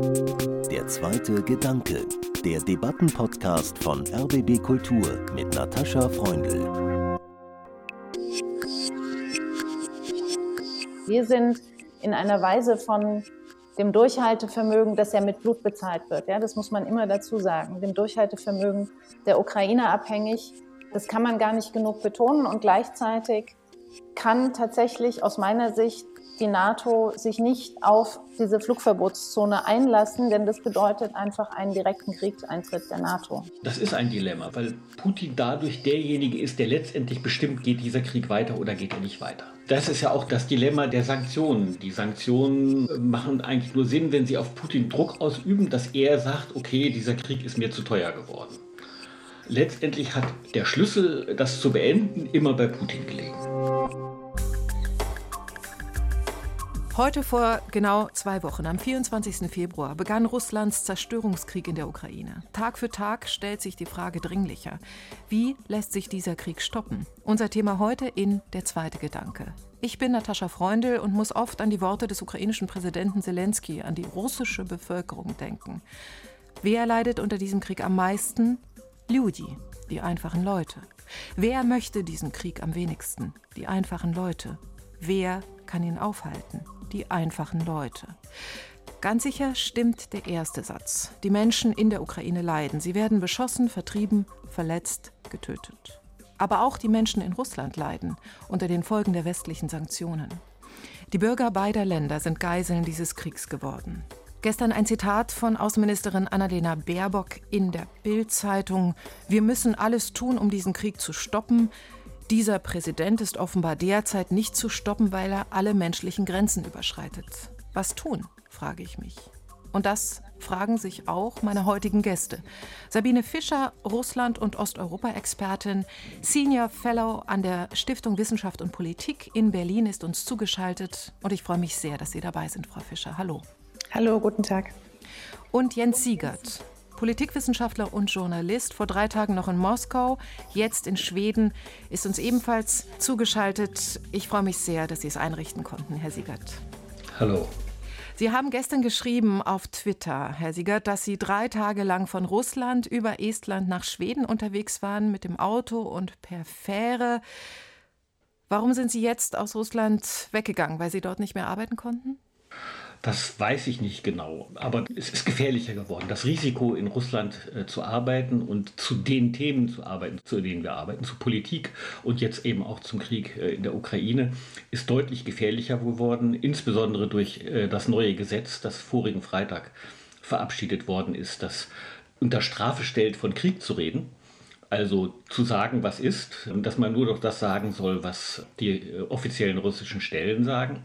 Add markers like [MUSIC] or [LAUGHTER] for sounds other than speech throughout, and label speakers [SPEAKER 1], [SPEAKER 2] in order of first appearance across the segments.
[SPEAKER 1] Der zweite Gedanke, der Debattenpodcast von RBB Kultur mit Natascha Freundl.
[SPEAKER 2] Wir sind in einer Weise von dem Durchhaltevermögen, das ja mit Blut bezahlt wird. Ja, das muss man immer dazu sagen. Dem Durchhaltevermögen der Ukraine abhängig. Das kann man gar nicht genug betonen und gleichzeitig kann tatsächlich aus meiner Sicht die NATO sich nicht auf diese Flugverbotszone einlassen, denn das bedeutet einfach einen direkten Kriegseintritt der NATO.
[SPEAKER 3] Das ist ein Dilemma, weil Putin dadurch derjenige ist, der letztendlich bestimmt, geht dieser Krieg weiter oder geht er nicht weiter. Das ist ja auch das Dilemma der Sanktionen. Die Sanktionen machen eigentlich nur Sinn, wenn sie auf Putin Druck ausüben, dass er sagt, okay, dieser Krieg ist mir zu teuer geworden. Letztendlich hat der Schlüssel, das zu beenden, immer bei Putin gelegen.
[SPEAKER 4] Heute vor genau zwei Wochen, am 24. Februar, begann Russlands Zerstörungskrieg in der Ukraine. Tag für Tag stellt sich die Frage dringlicher. Wie lässt sich dieser Krieg stoppen? Unser Thema heute in Der zweite Gedanke. Ich bin Natascha Freundl und muss oft an die Worte des ukrainischen Präsidenten Zelensky, an die russische Bevölkerung denken. Wer leidet unter diesem Krieg am meisten? Ljudi, die einfachen Leute. Wer möchte diesen Krieg am wenigsten? Die einfachen Leute. Wer kann ihn aufhalten? die einfachen Leute. Ganz sicher stimmt der erste Satz. Die Menschen in der Ukraine leiden. Sie werden beschossen, vertrieben, verletzt, getötet. Aber auch die Menschen in Russland leiden unter den Folgen der westlichen Sanktionen. Die Bürger beider Länder sind Geiseln dieses Kriegs geworden. Gestern ein Zitat von Außenministerin Annalena Baerbock in der Bild-Zeitung: Wir müssen alles tun, um diesen Krieg zu stoppen. Dieser Präsident ist offenbar derzeit nicht zu stoppen, weil er alle menschlichen Grenzen überschreitet. Was tun, frage ich mich. Und das fragen sich auch meine heutigen Gäste. Sabine Fischer, Russland- und Osteuropa-Expertin, Senior Fellow an der Stiftung Wissenschaft und Politik in Berlin, ist uns zugeschaltet. Und ich freue mich sehr, dass Sie dabei sind, Frau Fischer. Hallo.
[SPEAKER 2] Hallo, guten Tag.
[SPEAKER 4] Und Jens Siegert, Politikwissenschaftler und Journalist, vor drei Tagen noch in Moskau, jetzt in Schweden, ist uns ebenfalls zugeschaltet. Ich freue mich sehr, dass Sie es einrichten konnten, Herr Siegert.
[SPEAKER 3] Hallo.
[SPEAKER 4] Sie haben gestern geschrieben auf Twitter, Herr Siegert, dass Sie drei Tage lang von Russland über Estland nach Schweden unterwegs waren mit dem Auto und per Fähre. Warum sind Sie jetzt aus Russland weggegangen? Weil Sie dort nicht mehr arbeiten konnten?
[SPEAKER 3] Das weiß ich nicht genau, aber es ist gefährlicher geworden. Das Risiko, in Russland äh, zu arbeiten und zu den Themen zu arbeiten, zu denen wir arbeiten, zu Politik und jetzt eben auch zum Krieg äh, in der Ukraine, ist deutlich gefährlicher geworden, insbesondere durch äh, das neue Gesetz, das vorigen Freitag verabschiedet worden ist, das unter Strafe stellt, von Krieg zu reden. Also zu sagen, was ist, dass man nur noch das sagen soll, was die offiziellen russischen Stellen sagen.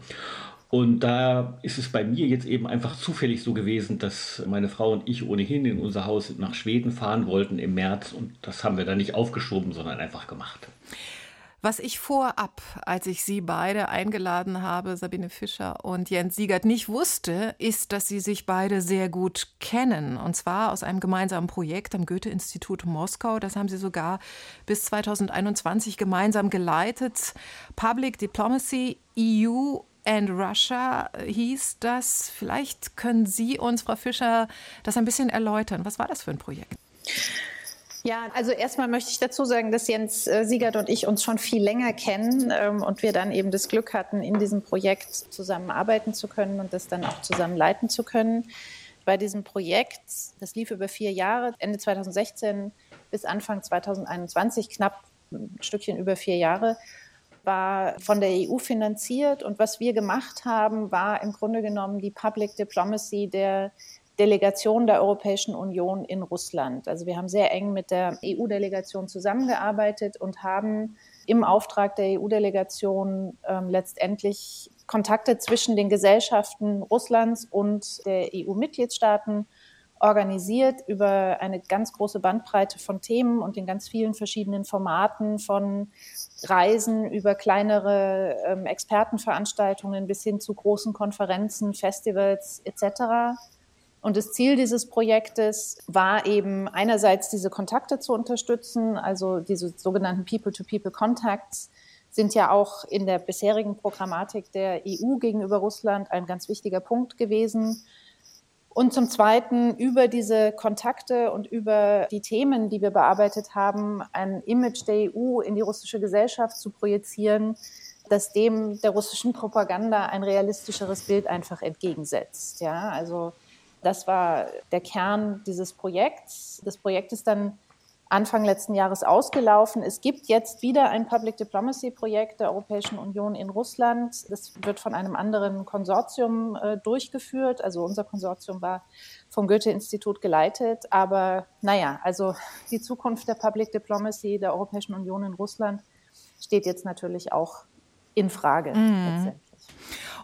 [SPEAKER 3] Und da ist es bei mir jetzt eben einfach zufällig so gewesen, dass meine Frau und ich ohnehin in unser Haus nach Schweden fahren wollten im März. Und das haben wir dann nicht aufgeschoben, sondern einfach gemacht.
[SPEAKER 4] Was ich vorab, als ich Sie beide eingeladen habe, Sabine Fischer und Jens Siegert, nicht wusste, ist, dass Sie sich beide sehr gut kennen. Und zwar aus einem gemeinsamen Projekt am Goethe-Institut Moskau. Das haben Sie sogar bis 2021 gemeinsam geleitet. Public Diplomacy EU and Russia hieß das. Vielleicht können Sie uns, Frau Fischer, das ein bisschen erläutern. Was war das für ein Projekt?
[SPEAKER 2] Ja, also erstmal möchte ich dazu sagen, dass Jens äh, Siegert und ich uns schon viel länger kennen ähm, und wir dann eben das Glück hatten, in diesem Projekt zusammenarbeiten zu können und das dann auch zusammen leiten zu können. Bei diesem Projekt, das lief über vier Jahre, Ende 2016 bis Anfang 2021, knapp ein Stückchen über vier Jahre, war von der EU finanziert und was wir gemacht haben, war im Grunde genommen die Public Diplomacy der Delegation der Europäischen Union in Russland. Also wir haben sehr eng mit der EU-Delegation zusammengearbeitet und haben im Auftrag der EU-Delegation ähm, letztendlich Kontakte zwischen den Gesellschaften Russlands und der EU-Mitgliedstaaten organisiert über eine ganz große Bandbreite von Themen und in ganz vielen verschiedenen Formaten von Reisen über kleinere ähm, Expertenveranstaltungen bis hin zu großen Konferenzen, Festivals etc. Und das Ziel dieses Projektes war eben einerseits diese Kontakte zu unterstützen, also diese sogenannten People-to-People-Contacts sind ja auch in der bisherigen Programmatik der EU gegenüber Russland ein ganz wichtiger Punkt gewesen Und zum Zweiten über diese Kontakte und über die Themen, die wir bearbeitet haben, ein Image der EU in die russische Gesellschaft zu projizieren, das dem der russischen Propaganda ein realistischeres Bild einfach entgegensetzt. Ja, also das war der Kern dieses Projekts. Das Projekt ist dann Anfang letzten Jahres ausgelaufen. Es gibt jetzt wieder ein Public Diplomacy Projekt der Europäischen Union in Russland. Das wird von einem anderen Konsortium äh, durchgeführt. Also unser Konsortium war vom Goethe-Institut geleitet. Aber naja, also die Zukunft der Public Diplomacy der Europäischen Union in Russland steht jetzt natürlich auch in Frage. Mhm.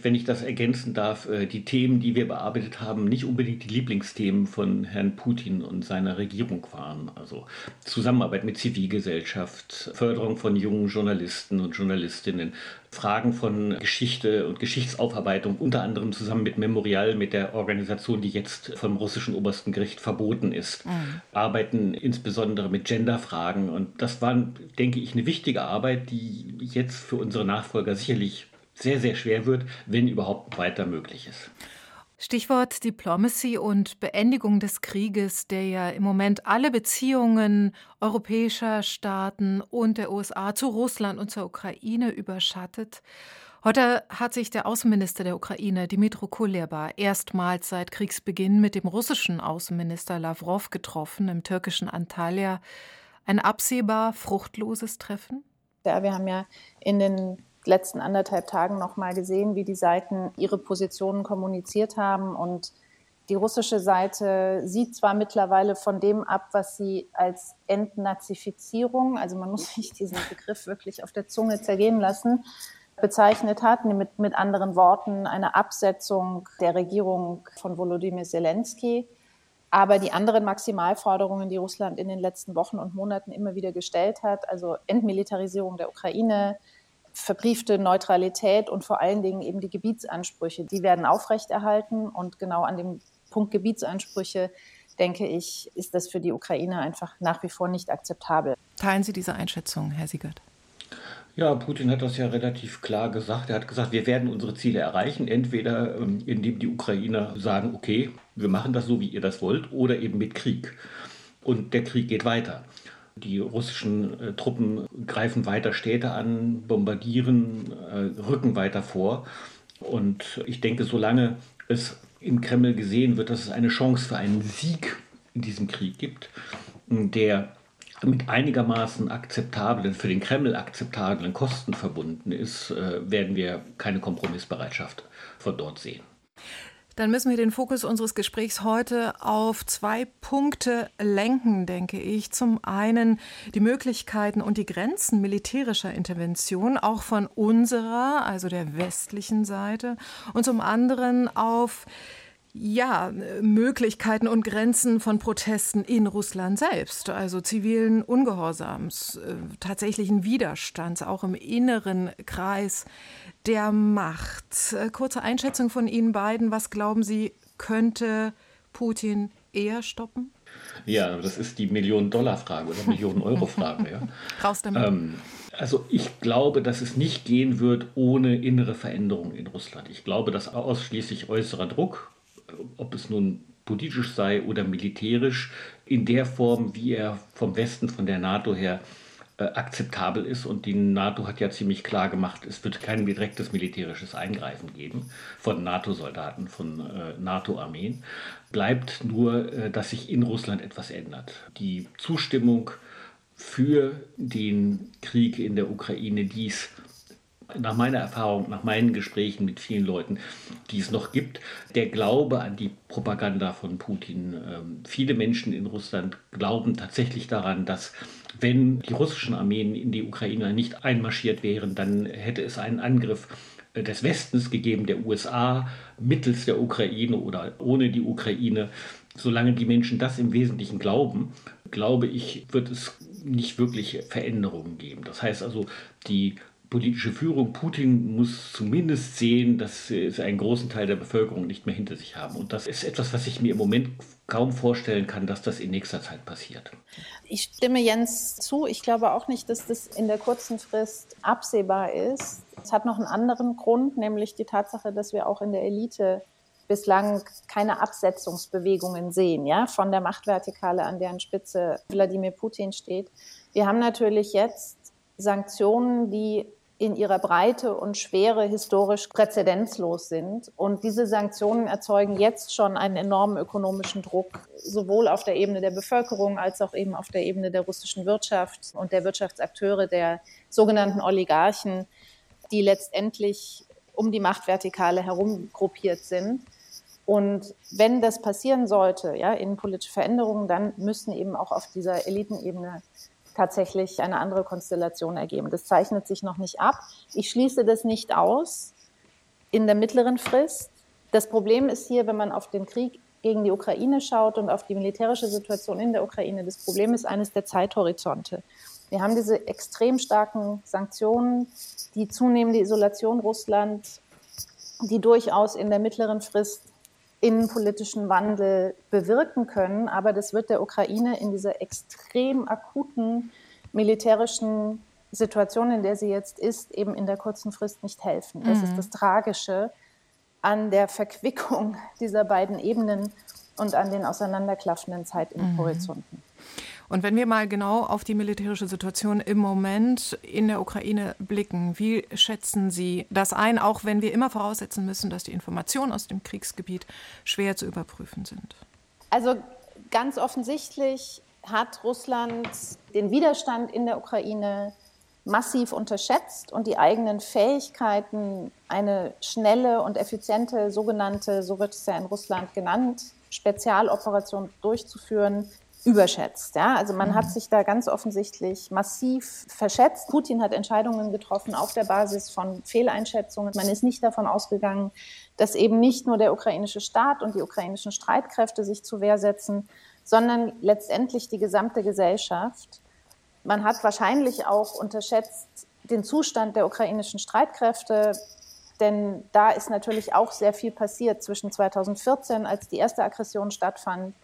[SPEAKER 3] Wenn ich das ergänzen darf, äh, die Themen, die wir bearbeitet haben, nicht unbedingt die Lieblingsthemen von Herrn Putin und seiner Regierung waren. Also Zusammenarbeit mit Zivilgesellschaft, Förderung von jungen Journalisten und Journalistinnen, Fragen von Geschichte und Geschichtsaufarbeitung, unter anderem zusammen mit Memorial, mit der Organisation, die jetzt vom russischen obersten Gericht verboten ist, mhm. arbeiten insbesondere mit Genderfragen. Und das war, denke ich, eine wichtige Arbeit, die jetzt für unsere Nachfolger sicherlich sehr, sehr schwer wird, wenn überhaupt weiter möglich ist.
[SPEAKER 4] Stichwort Diplomacy und Beendigung des Krieges, der ja im Moment alle Beziehungen europäischer Staaten und der USA zu Russland und zur Ukraine überschattet. Heute hat sich der Außenminister der Ukraine, Dimitro Kuleba, erstmals seit Kriegsbeginn mit dem russischen Außenminister Lavrov getroffen im türkischen Antalya. Ein absehbar fruchtloses Treffen?
[SPEAKER 2] Ja, wir haben ja in den letzten anderthalb Tagen noch mal gesehen, wie die Seiten ihre Positionen kommuniziert haben. Und die russische Seite sieht zwar mittlerweile von dem ab, was sie als Entnazifizierung, also man muss [LAUGHS] sich diesen Begriff wirklich auf der Zunge zergehen lassen, bezeichnet hat, mit, mit anderen Worten eine Absetzung der Regierung von Volodymyr Zelensky. Aber die anderen Maximalforderungen, die Russland in den letzten Wochen und Monaten immer wieder gestellt hat, also Entmilitarisierung der Ukraine, verbriefte Neutralität und vor allen Dingen eben die Gebietsansprüche, die werden aufrechterhalten. Und genau an dem Punkt Gebietsansprüche, denke ich, ist das für die Ukraine einfach nach wie vor nicht akzeptabel.
[SPEAKER 4] Teilen Sie diese Einschätzung, Herr Siegert?
[SPEAKER 3] Ja, Putin hat das ja relativ klar gesagt. Er hat gesagt, wir werden unsere Ziele erreichen, entweder ähm, indem die Ukrainer sagen, okay, wir machen das so, wie ihr das wollt, oder eben mit Krieg. Und der Krieg geht weiter. Die russischen äh, Truppen greifen weiter Städte an, bombardieren, äh, rücken weiter vor. Und ich denke, solange es im Kreml gesehen wird, dass es eine Chance für einen Sieg in diesem Krieg gibt, der mit einigermaßen akzeptablen, für den Kreml akzeptablen Kosten verbunden ist, äh, werden wir keine Kompromissbereitschaft von dort sehen.
[SPEAKER 4] Dann müssen wir den Fokus unseres Gesprächs heute auf zwei Punkte lenken, denke ich. Zum einen die Möglichkeiten und die Grenzen militärischer Intervention, auch von unserer, also der westlichen Seite, und zum anderen auf ja, Möglichkeiten und Grenzen von Protesten in Russland selbst, also zivilen Ungehorsams, äh, tatsächlichen Widerstands, auch im inneren Kreis der Macht. Äh, kurze Einschätzung von Ihnen beiden. Was glauben Sie, könnte Putin eher stoppen?
[SPEAKER 3] Ja, das ist die Million-Dollar-Frage oder Millionen-Euro-Frage. Ja. [LAUGHS]
[SPEAKER 4] Raus damit. Ähm,
[SPEAKER 3] also ich glaube, dass es nicht gehen wird ohne innere Veränderungen in Russland. Ich glaube, dass ausschließlich äußerer Druck, ob es nun politisch sei oder militärisch, in der Form, wie er vom Westen, von der NATO her äh, akzeptabel ist. Und die NATO hat ja ziemlich klar gemacht, es wird kein direktes militärisches Eingreifen geben von NATO-Soldaten, von äh, NATO-Armeen. Bleibt nur, äh, dass sich in Russland etwas ändert. Die Zustimmung für den Krieg in der Ukraine, dies nach meiner Erfahrung, nach meinen Gesprächen mit vielen Leuten, die es noch gibt, der Glaube an die Propaganda von Putin. Ähm, viele Menschen in Russland glauben tatsächlich daran, dass wenn die russischen Armeen in die Ukraine nicht einmarschiert wären, dann hätte es einen Angriff des Westens gegeben, der USA, mittels der Ukraine oder ohne die Ukraine. Solange die Menschen das im Wesentlichen glauben, glaube ich, wird es nicht wirklich Veränderungen geben. Das heißt also, die politische Führung Putin muss zumindest sehen, dass sie einen großen Teil der Bevölkerung nicht mehr hinter sich haben. Und das ist etwas, was ich mir im Moment kaum vorstellen kann, dass das in nächster Zeit passiert.
[SPEAKER 2] Ich stimme Jens zu. Ich glaube auch nicht, dass das in der kurzen Frist absehbar ist. Es hat noch einen anderen Grund, nämlich die Tatsache, dass wir auch in der Elite bislang keine Absetzungsbewegungen sehen, ja, von der Machtvertikale, an deren Spitze Wladimir Putin steht. Wir haben natürlich jetzt Sanktionen, die in ihrer Breite und Schwere historisch präzedenzlos sind. Und diese Sanktionen erzeugen jetzt schon einen enormen ökonomischen Druck, sowohl auf der Ebene der Bevölkerung als auch eben auf der Ebene der russischen Wirtschaft und der Wirtschaftsakteure, der sogenannten Oligarchen, die letztendlich um die Machtvertikale herum gruppiert sind. Und wenn das passieren sollte, ja, innenpolitische Veränderungen, dann müssen eben auch auf dieser Elitenebene tatsächlich eine andere Konstellation ergeben. Das zeichnet sich noch nicht ab. Ich schließe das nicht aus in der mittleren Frist. Das Problem ist hier, wenn man auf den Krieg gegen die Ukraine schaut und auf die militärische Situation in der Ukraine, das Problem ist eines der Zeithorizonte. Wir haben diese extrem starken Sanktionen, die zunehmende Isolation Russlands, die durchaus in der mittleren Frist innenpolitischen Wandel bewirken können. Aber das wird der Ukraine in dieser extrem akuten militärischen Situation, in der sie jetzt ist, eben in der kurzen Frist nicht helfen. Das mhm. ist das Tragische an der Verquickung [LAUGHS] dieser beiden Ebenen und an den auseinanderklaffenden Zeithorizonten. Mhm.
[SPEAKER 4] Und wenn wir mal genau auf die militärische Situation im Moment in der Ukraine blicken, wie schätzen Sie das ein, auch wenn wir immer voraussetzen müssen, dass die Informationen aus dem Kriegsgebiet schwer zu überprüfen sind?
[SPEAKER 2] Also ganz offensichtlich hat Russland den Widerstand in der Ukraine massiv unterschätzt und die eigenen Fähigkeiten, eine schnelle und effiziente sogenannte, so wird es ja in Russland genannt, Spezialoperation durchzuführen, überschätzt. Ja? Also man hat mhm. sich da ganz offensichtlich massiv verschätzt. Putin hat Entscheidungen getroffen auf der Basis von Fehleinschätzungen. Man ist nicht davon ausgegangen, dass eben nicht nur der ukrainische Staat und die ukrainischen Streitkräfte sich zur Wehr setzen, sondern letztendlich die gesamte Gesellschaft. Man hat wahrscheinlich auch unterschätzt den Zustand der ukrainischen Streitkräfte, denn da ist natürlich auch sehr viel passiert zwischen 2014, als die erste Aggression stattfand,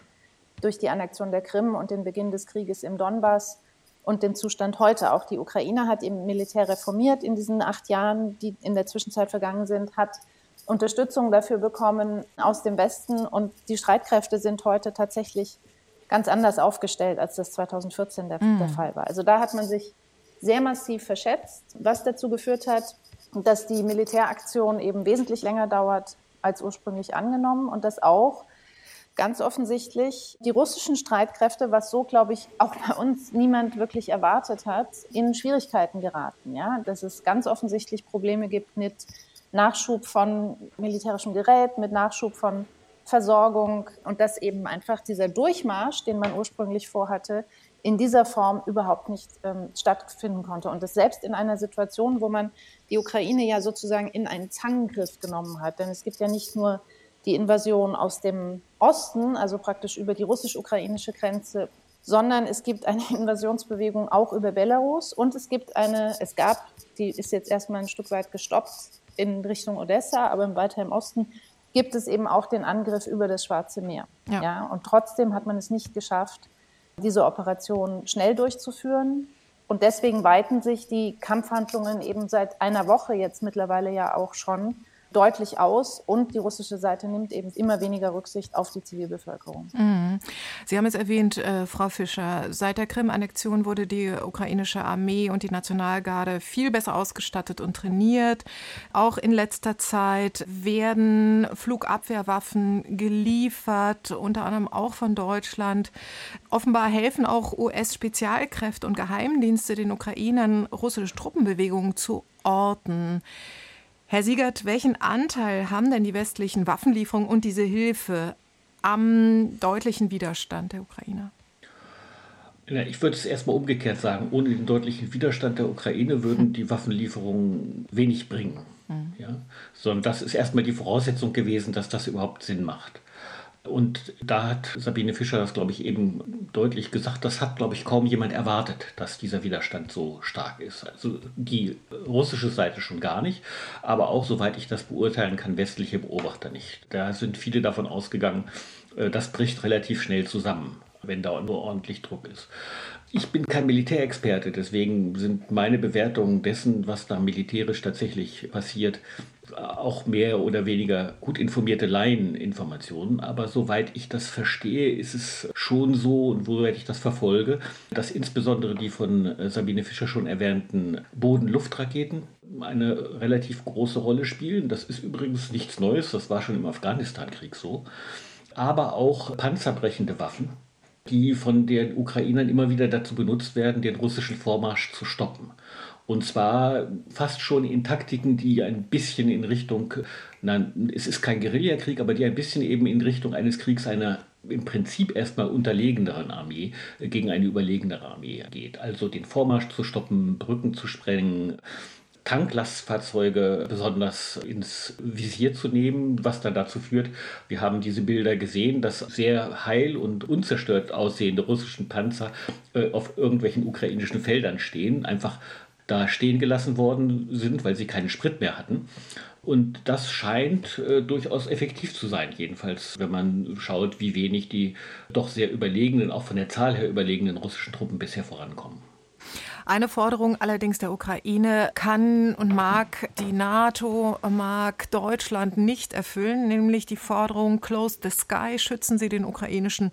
[SPEAKER 2] durch die Annexion der Krim und den Beginn des Krieges im Donbass und den Zustand heute. Auch die Ukraine hat im Militär reformiert in diesen acht Jahren, die in der Zwischenzeit vergangen sind, hat Unterstützung dafür bekommen aus dem Westen und die Streitkräfte sind heute tatsächlich ganz anders aufgestellt, als das 2014 der, mhm. der Fall war. Also da hat man sich sehr massiv verschätzt, was dazu geführt hat, dass die Militäraktion eben wesentlich länger dauert als ursprünglich angenommen und dass auch ganz offensichtlich die russischen Streitkräfte, was so, glaube ich, auch bei uns niemand wirklich erwartet hat, in Schwierigkeiten geraten. Ja? Dass es ganz offensichtlich Probleme gibt mit Nachschub von militärischem Gerät, mit Nachschub von Versorgung und dass eben einfach dieser Durchmarsch, den man ursprünglich vorhatte, in dieser Form überhaupt nicht ähm, stattfinden konnte. Und das selbst in einer Situation, wo man die Ukraine ja sozusagen in einen Zangengriff genommen hat. Denn es gibt ja nicht nur die Invasion aus dem Osten, also praktisch über die russisch-ukrainische Grenze, sondern es gibt eine [LAUGHS] Invasionsbewegung auch über Belarus und es gibt eine, es gab, die ist jetzt erstmal ein Stück weit gestoppt in Richtung Odessa, aber weiter im Osten gibt es eben auch den Angriff über das Schwarze Meer. Ja. ja. Und trotzdem hat man es nicht geschafft, diese Operation schnell durchzuführen. Und deswegen weiten sich die Kampfhandlungen eben seit einer Woche jetzt mittlerweile ja auch schon deutlich aus und die russische Seite nimmt eben immer weniger Rücksicht auf die Zivilbevölkerung.
[SPEAKER 4] Mhm. Sie haben es erwähnt, äh, Frau Fischer, seit der Krim-Annexion wurde die ukrainische Armee und die Nationalgarde viel besser ausgestattet und trainiert. Auch in letzter Zeit werden Flugabwehrwaffen geliefert, unter anderem auch von Deutschland. Offenbar helfen auch US-Spezialkräfte und Geheimdienste den Ukrainern, russische Truppenbewegungen zu orten. Herr Siegert, welchen Anteil haben denn die westlichen Waffenlieferungen und diese Hilfe am deutlichen Widerstand der Ukrainer?
[SPEAKER 3] Ich würde es erstmal umgekehrt sagen. Ohne den deutlichen Widerstand der Ukraine würden die Waffenlieferungen wenig bringen. Mhm. Ja? Sondern das ist erstmal die Voraussetzung gewesen, dass das überhaupt Sinn macht. Und da hat Sabine Fischer das, glaube ich, eben deutlich gesagt. Das hat, glaube ich, kaum jemand erwartet, dass dieser Widerstand so stark ist. Also die russische Seite schon gar nicht, aber auch, soweit ich das beurteilen kann, westliche Beobachter nicht. Da sind viele davon ausgegangen, äh, das bricht relativ schnell zusammen. Wenn da nur ordentlich Druck ist. Ich bin kein Militärexperte, deswegen sind meine Bewertungen dessen, was da militärisch tatsächlich passiert, auch mehr oder weniger gut informierte Laieninformationen. Aber soweit ich das verstehe, ist es schon so, und soweit ich das verfolge, dass insbesondere die von äh, Sabine Fischer schon erwähnten Boden-Luftraketen eine relativ große Rolle spielen. Das ist übrigens nichts Neues, das war schon im Afghanistan-Krieg so. Aber auch panzerbrechende Waffen die von den Ukrainern immer wieder dazu benutzt werden, den russischen Vormarsch zu stoppen. Und zwar fast schon in Taktiken, die ein bisschen in Richtung, nein, es ist kein Guerillakrieg, aber die ein bisschen eben in Richtung eines Kriegs einer im Prinzip erstmal unterlegeneren Armee gegen eine überlegenere Armee geht. Also den Vormarsch zu stoppen, Brücken zu sprengen, Tanklastfahrzeuge besonders ins Visier zu nehmen, was dann dazu führt, wir haben diese Bilder gesehen, dass sehr heil und unzerstört aussehende russischen Panzer äh, auf irgendwelchen ukrainischen Feldern stehen, einfach da stehen gelassen worden sind, weil sie keinen Sprit mehr hatten. Und das scheint äh, durchaus effektiv zu sein, jedenfalls, wenn man schaut, wie wenig die doch sehr überlegenen, auch von der Zahl her überlegenen russischen Truppen bisher vorankommen.
[SPEAKER 4] Eine Forderung allerdings der Ukraine kann und mag die NATO, mag Deutschland nicht erfüllen, nämlich die Forderung Close the Sky, schützen Sie den ukrainischen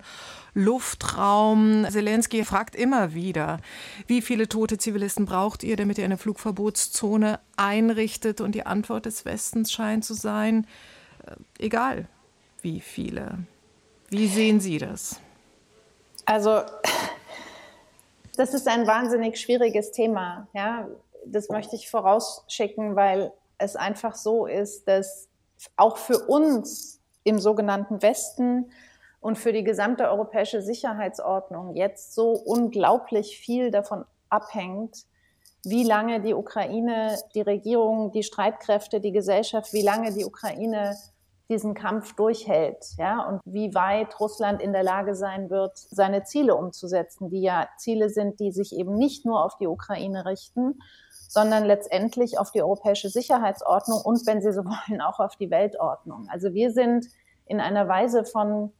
[SPEAKER 4] Luftraum. Zelensky fragt immer wieder, wie viele tote Zivilisten braucht ihr, damit ihr eine Flugverbotszone einrichtet? Und die Antwort des Westens scheint zu sein, äh, egal wie viele. Wie sehen Sie das?
[SPEAKER 2] Also das ist ein wahnsinnig schwieriges Thema. Ja, das möchte ich vorausschicken, weil es einfach so ist, dass auch für uns im sogenannten Westen und für die gesamte europäische Sicherheitsordnung jetzt so unglaublich viel davon abhängt, wie lange die Ukraine, die Regierung, die Streitkräfte, die Gesellschaft, wie lange die Ukraine diesen Kampf durchhält, ja, und wie weit Russland in der Lage sein wird, seine Ziele umzusetzen, die ja Ziele sind, die sich eben nicht nur auf die Ukraine richten, sondern letztendlich auf die europäische Sicherheitsordnung und, wenn Sie so [LAUGHS] wollen, auch auf die Weltordnung. Also wir sind in einer Weise von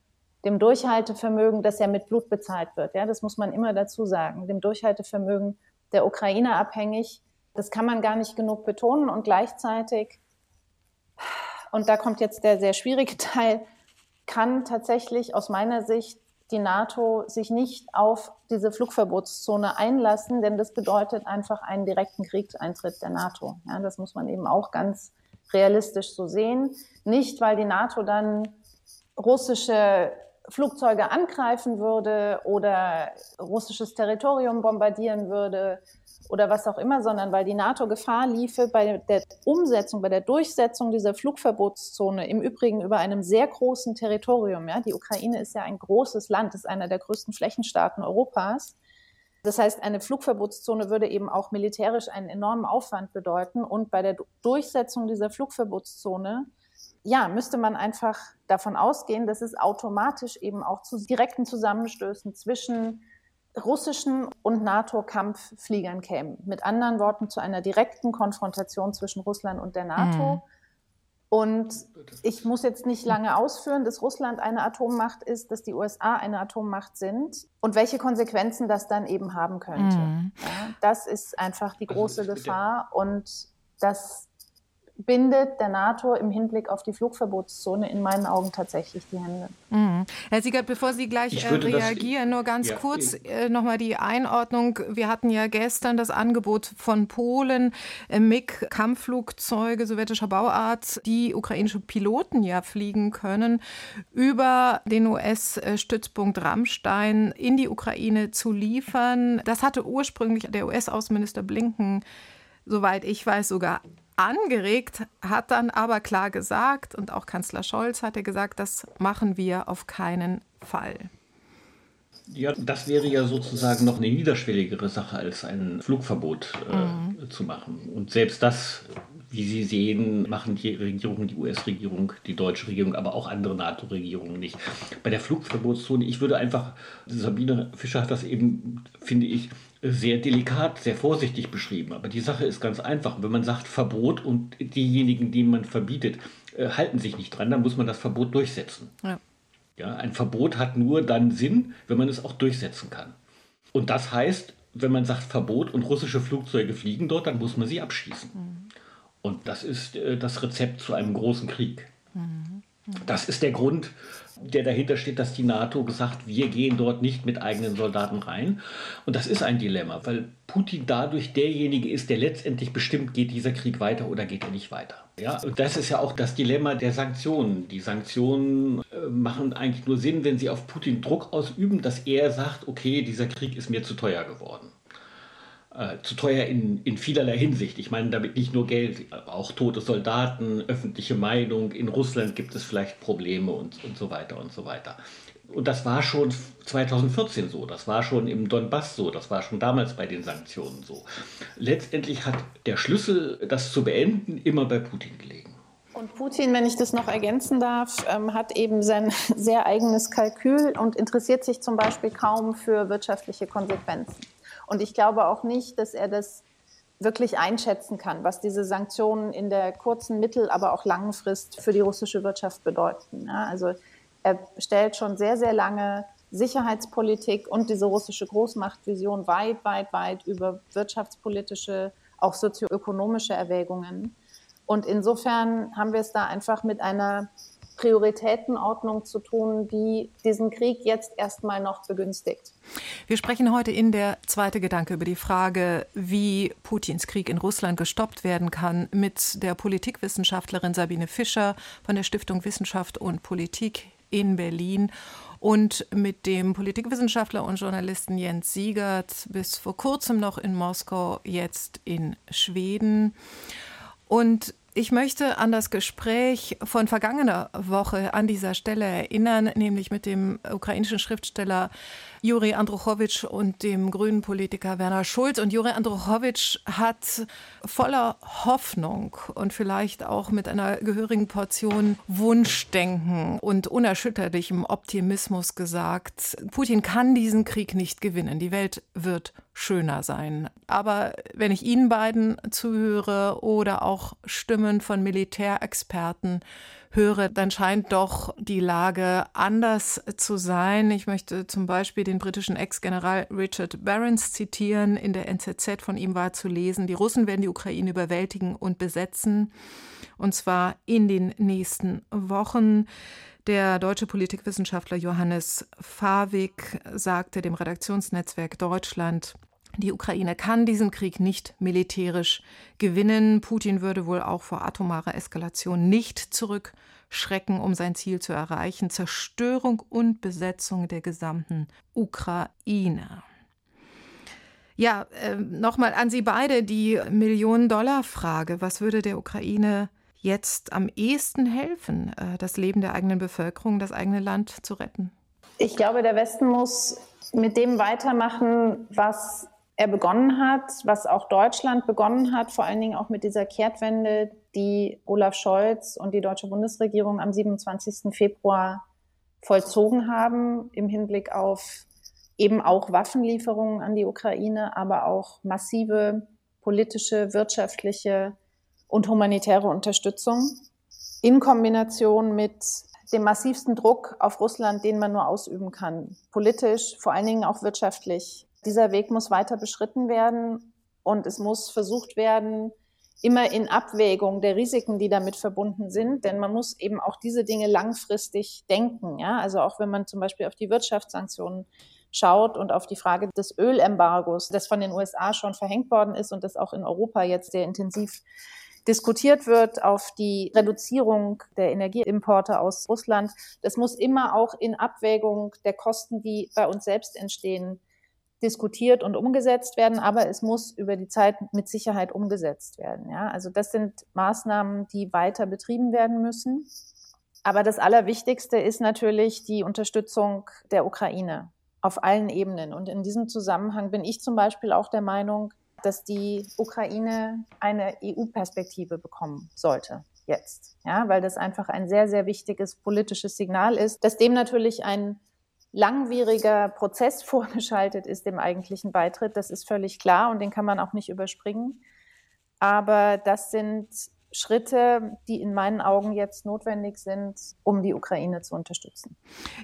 [SPEAKER 2] dem Durchhaltevermögen, das ja mit Blut bezahlt wird, ja, das muss man immer dazu sagen, dem Durchhaltevermögen der Ukraine abhängig. Das kann man gar nicht genug betonen und gleichzeitig und da kommt jetzt der sehr schwierige [LAUGHS] Teil, kann tatsächlich aus meiner Sicht die NATO sich nicht auf diese Flugverbotszone einlassen, denn das bedeutet einfach einen direkten Kriegseintritt der NATO. Ja, das muss man eben auch ganz realistisch so sehen. Nicht, weil die NATO dann russische Flugzeuge angreifen würde oder russisches Territorium bombardieren würde oder was auch immer, sondern weil die NATO Gefahr liefe, bei der Umsetzung, bei der Durchsetzung dieser Flugverbotszone, im Übrigen über einem sehr großen Territorium, ja, die Ukraine ist ja ein großes Land, ist einer der größten Flächenstaaten Europas. Das heißt, eine Flugverbotszone würde eben auch militärisch einen enormen Aufwand bedeuten. Und bei der Durchsetzung dieser Flugverbotszone, ja, müsste man einfach davon ausgehen, dass es automatisch eben auch zu direkten Zusammenstößen zwischen russischen und NATO-Kampffliegern kämen. Mit anderen Worten zu einer direkten Konfrontation zwischen Russland und der NATO. Mhm. Und ich muss jetzt nicht lange ausführen, dass Russland eine Atommacht ist, dass die USA eine Atommacht sind und welche Konsequenzen das dann eben haben könnte. Mhm. Ja, das ist einfach die also große also Gefahr und das bindet der NATO im Hinblick auf die Flugverbotszone in meinen Augen tatsächlich die Hände.
[SPEAKER 4] Mhm. Herr Siegert, bevor Sie gleich äh, reagieren, nur ganz ja, kurz äh, nochmal die Einordnung. Wir hatten ja gestern das Angebot von Polen, äh, MiG-Kampfflugzeuge sowjetischer Bauart, die ukrainische Piloten ja fliegen können, über den US-Stützpunkt Rammstein in die Ukraine zu liefern. Das hatte ursprünglich der US-Außenminister Blinken soweit ich weiß, sogar angeregt, hat dann aber klar gesagt, und auch Kanzler Scholz hatte gesagt, das machen wir auf keinen Fall.
[SPEAKER 3] Ja, das wäre ja sozusagen noch eine niederschwelligere Sache als ein Flugverbot äh, mhm. zu machen. Und selbst das, wie Sie sehen, machen die Regierung, die US-Regierung, die deutsche Regierung, aber auch andere NATO-Regierungen nicht. Bei der Flugverbotszone, ich würde einfach, Sabine Fischer hat das eben, finde ich, sehr delikat, sehr vorsichtig beschrieben. Aber die Sache ist ganz einfach. Wenn man sagt Verbot und diejenigen, die man verbietet, äh, halten sich nicht dran, dann muss man das Verbot durchsetzen. Ja. Ja, ein Verbot hat nur dann Sinn, wenn man es auch durchsetzen kann. Und das heißt, wenn man sagt Verbot und russische Flugzeuge fliegen dort, dann muss man sie abschießen. Mhm. Und das ist äh, das Rezept zu einem großen Krieg. Mhm. Das ist der Grund, der dahinter steht, dass die NATO gesagt, wir gehen dort nicht mit eigenen Soldaten rein. Und das ist ein Dilemma, weil Putin dadurch derjenige ist, der letztendlich bestimmt, geht dieser Krieg weiter oder geht er nicht weiter. Ja, und das ist ja auch das Dilemma der Sanktionen. Die Sanktionen äh, machen eigentlich nur Sinn, wenn sie auf Putin Druck ausüben, dass er sagt, okay, dieser Krieg ist mir zu teuer geworden äh, zu teuer in, in vielerlei Hinsicht. Ich meine damit nicht nur Geld, auch tote Soldaten, öffentliche Meinung. In Russland gibt es vielleicht Probleme und, und so weiter und so weiter. Und das war schon 2014 so, das war schon im Donbass so, das war schon damals bei den Sanktionen so. Letztendlich hat der Schlüssel, das zu beenden, immer bei Putin gelegen.
[SPEAKER 2] Und Putin, wenn ich das noch ergänzen darf, ähm, hat eben sein [LAUGHS] sehr eigenes Kalkül und interessiert sich zum Beispiel kaum für wirtschaftliche Konsequenzen. Und ich glaube auch nicht, dass er das wirklich einschätzen kann, was diese Sanktionen in der kurzen, mittel-, aber auch langen Frist für die russische Wirtschaft bedeuten. Ja, also er stellt schon sehr, sehr lange Sicherheitspolitik und diese russische Großmachtvision weit, weit, weit über wirtschaftspolitische, auch sozioökonomische Erwägungen. Und insofern haben wir es da einfach mit einer Prioritätenordnung zu tun, die diesen Krieg jetzt erstmal noch begünstigt.
[SPEAKER 4] Wir sprechen heute in der zweite Gedanke über die Frage, wie Putins Krieg in Russland gestoppt werden kann, mit der Politikwissenschaftlerin Sabine Fischer von der Stiftung Wissenschaft und Politik in Berlin und mit dem Politikwissenschaftler und Journalisten Jens Siegert, bis vor kurzem noch in Moskau, jetzt in Schweden. Und ich möchte an das Gespräch von vergangener Woche an dieser Stelle erinnern, nämlich mit dem ukrainischen Schriftsteller Juri Andruchowitsch und dem grünen Politiker Werner Schulz. Und Juri Andruchowitsch hat voller Hoffnung und vielleicht auch mit einer gehörigen Portion Wunschdenken und unerschütterlichem Optimismus gesagt, Putin kann diesen Krieg nicht gewinnen. Die Welt wird schöner sein. Aber wenn ich Ihnen beiden zuhöre oder auch Stimmen von Militärexperten, höre, dann scheint doch die Lage anders zu sein. Ich möchte zum Beispiel den britischen Ex-General Richard Barons zitieren. In der NZZ von ihm war zu lesen, die Russen werden die Ukraine überwältigen und besetzen, und zwar in den nächsten Wochen. Der deutsche Politikwissenschaftler Johannes Fawig sagte dem Redaktionsnetzwerk Deutschland, die Ukraine kann diesen Krieg nicht militärisch gewinnen. Putin würde wohl auch vor atomarer Eskalation nicht zurückschrecken, um sein Ziel zu erreichen. Zerstörung und Besetzung der gesamten Ukraine. Ja, äh, nochmal an Sie beide die Millionen-Dollar-Frage. Was würde der Ukraine jetzt am ehesten helfen, äh, das Leben der eigenen Bevölkerung, das eigene Land zu retten?
[SPEAKER 2] Ich glaube, der Westen muss mit dem weitermachen, was er begonnen hat, was auch Deutschland begonnen hat, vor allen Dingen auch mit dieser Kehrtwende, die Olaf Scholz und die deutsche Bundesregierung am 27. Februar vollzogen haben im Hinblick auf eben auch Waffenlieferungen an die Ukraine, aber auch massive politische, wirtschaftliche und humanitäre Unterstützung in Kombination mit dem massivsten Druck auf Russland, den man nur ausüben kann, politisch, vor allen Dingen auch wirtschaftlich, dieser Weg muss weiter beschritten werden und es muss versucht werden, immer in Abwägung der Risiken, die damit verbunden sind, denn man muss eben auch diese Dinge langfristig denken. Ja? Also auch wenn man zum Beispiel auf die Wirtschaftssanktionen schaut und auf die Frage des Ölembargos, das von den USA schon verhängt worden ist und das auch in Europa jetzt sehr intensiv diskutiert wird, auf die Reduzierung der Energieimporte aus Russland. Das muss immer auch in Abwägung der Kosten, die bei uns selbst entstehen, diskutiert und umgesetzt werden, aber es muss über die Zeit mit Sicherheit umgesetzt werden. Ja? Also das sind Maßnahmen, die weiter betrieben werden müssen. Aber das Allerwichtigste ist natürlich die Unterstützung der Ukraine auf allen Ebenen. Und in diesem Zusammenhang bin ich zum Beispiel auch der Meinung, dass die Ukraine eine EU-Perspektive bekommen sollte jetzt, ja, weil das einfach ein sehr, sehr wichtiges politisches Signal ist, dass dem natürlich ein langwieriger Prozess [LAUGHS] vorgeschaltet ist dem eigentlichen Beitritt. Das ist völlig klar und den kann man auch nicht überspringen. Aber das sind Schritte, die in meinen Augen jetzt notwendig sind, um die Ukraine zu unterstützen.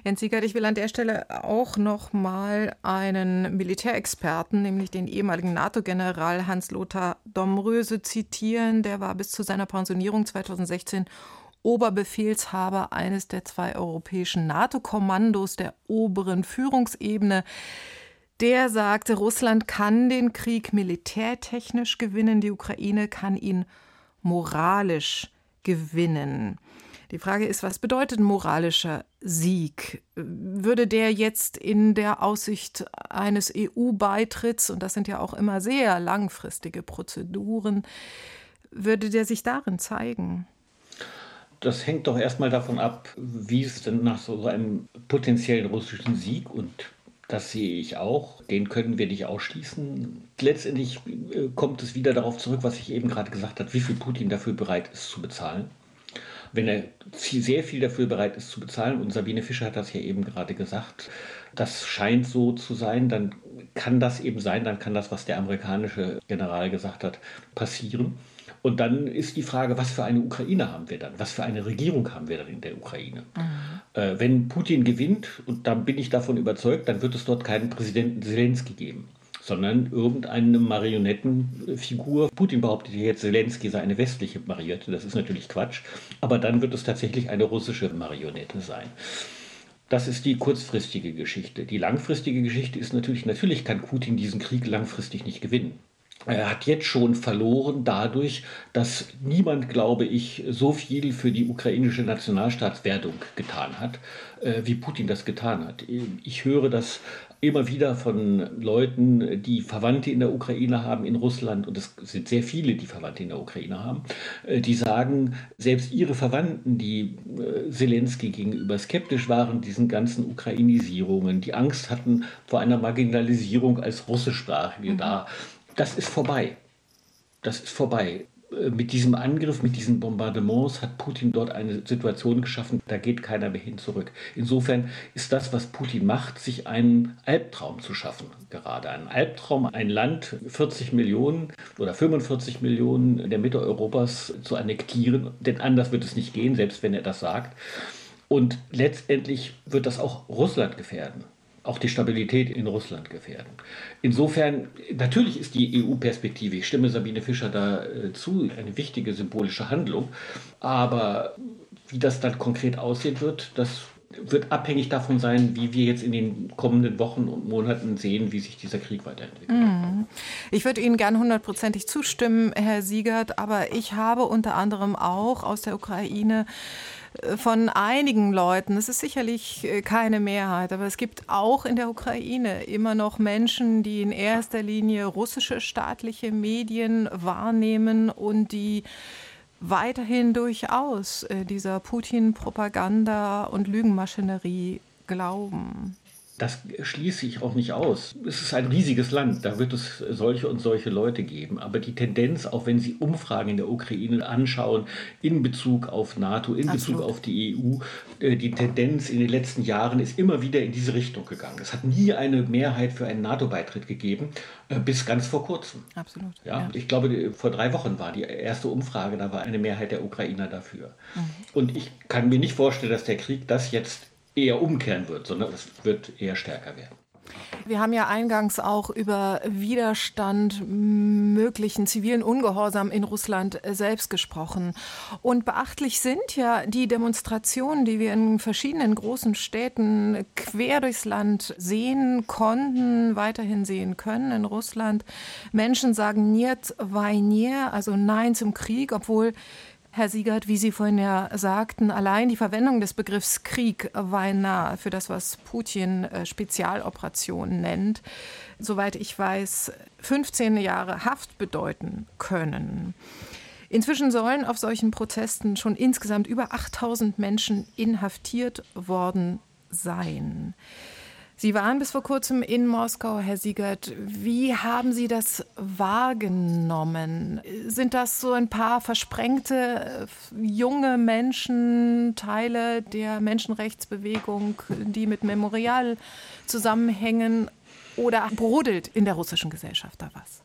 [SPEAKER 4] Jens Siegert, ich will an der Stelle auch noch mal einen Militärexperten, nämlich den ehemaligen NATO-General Hans-Lothar Domröse zitieren. Der war bis zu seiner Pensionierung 2016 Oberbefehlshaber eines der zwei europäischen NATO-Kommandos der oberen Führungsebene. Der sagte, Russland kann den Krieg militärtechnisch gewinnen, die Ukraine kann ihn moralisch gewinnen. Die Frage ist, was bedeutet moralischer Sieg? Würde der jetzt in der Aussicht eines EU-Beitritts, und das sind ja auch immer sehr langfristige Prozeduren, würde der sich darin zeigen?
[SPEAKER 3] Das hängt doch erstmal davon ab, wie es denn nach so einem potenziellen russischen Sieg und das sehe ich auch. Den können wir nicht ausschließen. Letztendlich äh, kommt es wieder darauf zurück, was ich eben gerade gesagt habe, wie viel Putin dafür bereit ist zu bezahlen. Wenn er sehr viel dafür bereit ist zu bezahlen, und Sabine Fischer hat das ja eben gerade gesagt, das scheint so zu sein, dann kann das eben sein, dann kann das, was der amerikanische General gesagt hat, passieren. Und dann ist die Frage, was für eine Ukraine haben wir dann? Was für eine Regierung haben wir dann in der Ukraine? Mhm. Äh, wenn Putin gewinnt, und dann bin ich davon überzeugt, dann wird es dort keinen Präsidenten Zelensky geben, sondern irgendeine Marionettenfigur. Putin behauptet jetzt, Zelensky sei eine westliche Marionette. Das ist natürlich Quatsch. Aber dann wird es tatsächlich eine russische Marionette sein. Das ist die kurzfristige Geschichte. Die langfristige Geschichte ist natürlich, natürlich kann Putin diesen Krieg langfristig nicht gewinnen. Er hat jetzt schon verloren dadurch, dass niemand, glaube ich, so viel für die ukrainische Nationalstaatswerdung getan hat, äh, wie Putin das getan hat. Ich höre das immer wieder von Leuten, die Verwandte in der Ukraine haben, in Russland, und es sind sehr viele, die Verwandte in der Ukraine haben, äh, die sagen, selbst ihre Verwandten, die äh, Zelensky gegenüber skeptisch waren, diesen ganzen Ukrainisierungen, die Angst hatten vor einer Marginalisierung als russischsprachige mhm. da das ist vorbei. Das ist vorbei. Äh, mit diesem Angriff, mit diesen Bombardements hat Putin dort eine Situation geschaffen, da geht keiner mehr hin zurück. Insofern ist das, was Putin macht, sich einen Albtraum zu schaffen. Gerade ein Albtraum, ein Land, 40 Millionen oder 45 Millionen der Mitte Europas zu annektieren, denn anders wird es nicht gehen, selbst wenn er das sagt. Und letztendlich wird das auch Russland gefährden auch die Stabilität in Russland gefährden. Insofern, natürlich ist die EU-Perspektive, ich stimme Sabine Fischer dazu, äh, eine wichtige symbolische Handlung, aber wie das dann konkret aussehen wird, das wird abhängig davon sein, wie wir jetzt in den kommenden Wochen und Monaten sehen, wie sich dieser Krieg weiterentwickelt. Mhm.
[SPEAKER 4] Ich würde Ihnen gern hundertprozentig zustimmen, Herr Siegert, aber ich habe unter anderem auch aus der Ukraine von einigen Leuten, es ist sicherlich äh, keine Mehrheit, aber es gibt auch in der Ukraine immer noch Menschen, die in erster Linie russische staatliche Medien wahrnehmen und die weiterhin durchaus äh, dieser Putin-Propaganda und Lügenmaschinerie glauben.
[SPEAKER 3] Das schließe ich auch nicht aus. Es ist ein riesiges Land, da wird es solche und solche Leute geben. Aber die Tendenz, auch wenn Sie Umfragen in der Ukraine anschauen, in Bezug auf NATO, in Absolut. Bezug auf die EU, äh, die Tendenz in den letzten Jahren ist immer wieder in diese Richtung gegangen. Es hat nie eine Mehrheit für einen NATO-Beitritt gegeben, äh, bis ganz vor kurzem.
[SPEAKER 4] Absolut.
[SPEAKER 3] Ja, ja, Ich glaube, vor drei Wochen war die erste Umfrage, da war eine Mehrheit der Ukrainer dafür. Mhm. Und ich kann mir nicht vorstellen, dass der Krieg das jetzt eher umkehren wird, sondern es wird eher stärker werden.
[SPEAKER 4] Wir haben ja eingangs auch über Widerstand, möglichen zivilen Ungehorsam in Russland selbst gesprochen. Und beachtlich sind ja die Demonstrationen, die wir in verschiedenen großen Städten quer durchs Land sehen konnten, weiterhin sehen können in Russland. Menschen sagen Niet Vajnier, also Nein zum Krieg, obwohl Herr Siegert, wie Sie vorhin ja sagten, allein die Verwendung des Begriffs Krieg war nah für das, was Putin äh, Spezialoperation nennt, soweit ich weiß, 15 Jahre Haft bedeuten können. Inzwischen sollen auf solchen Protesten schon insgesamt über 8000 Menschen inhaftiert worden sein. Sie waren bis vor kurzem in Moskau, Herr Siegert. Wie haben Sie das wahrgenommen? Sind das so ein paar versprengte äh, junge Menschen, Teile der Menschenrechtsbewegung, die mit Memorial zusammenhängen? Oder brodelt in der russischen Gesellschaft da was?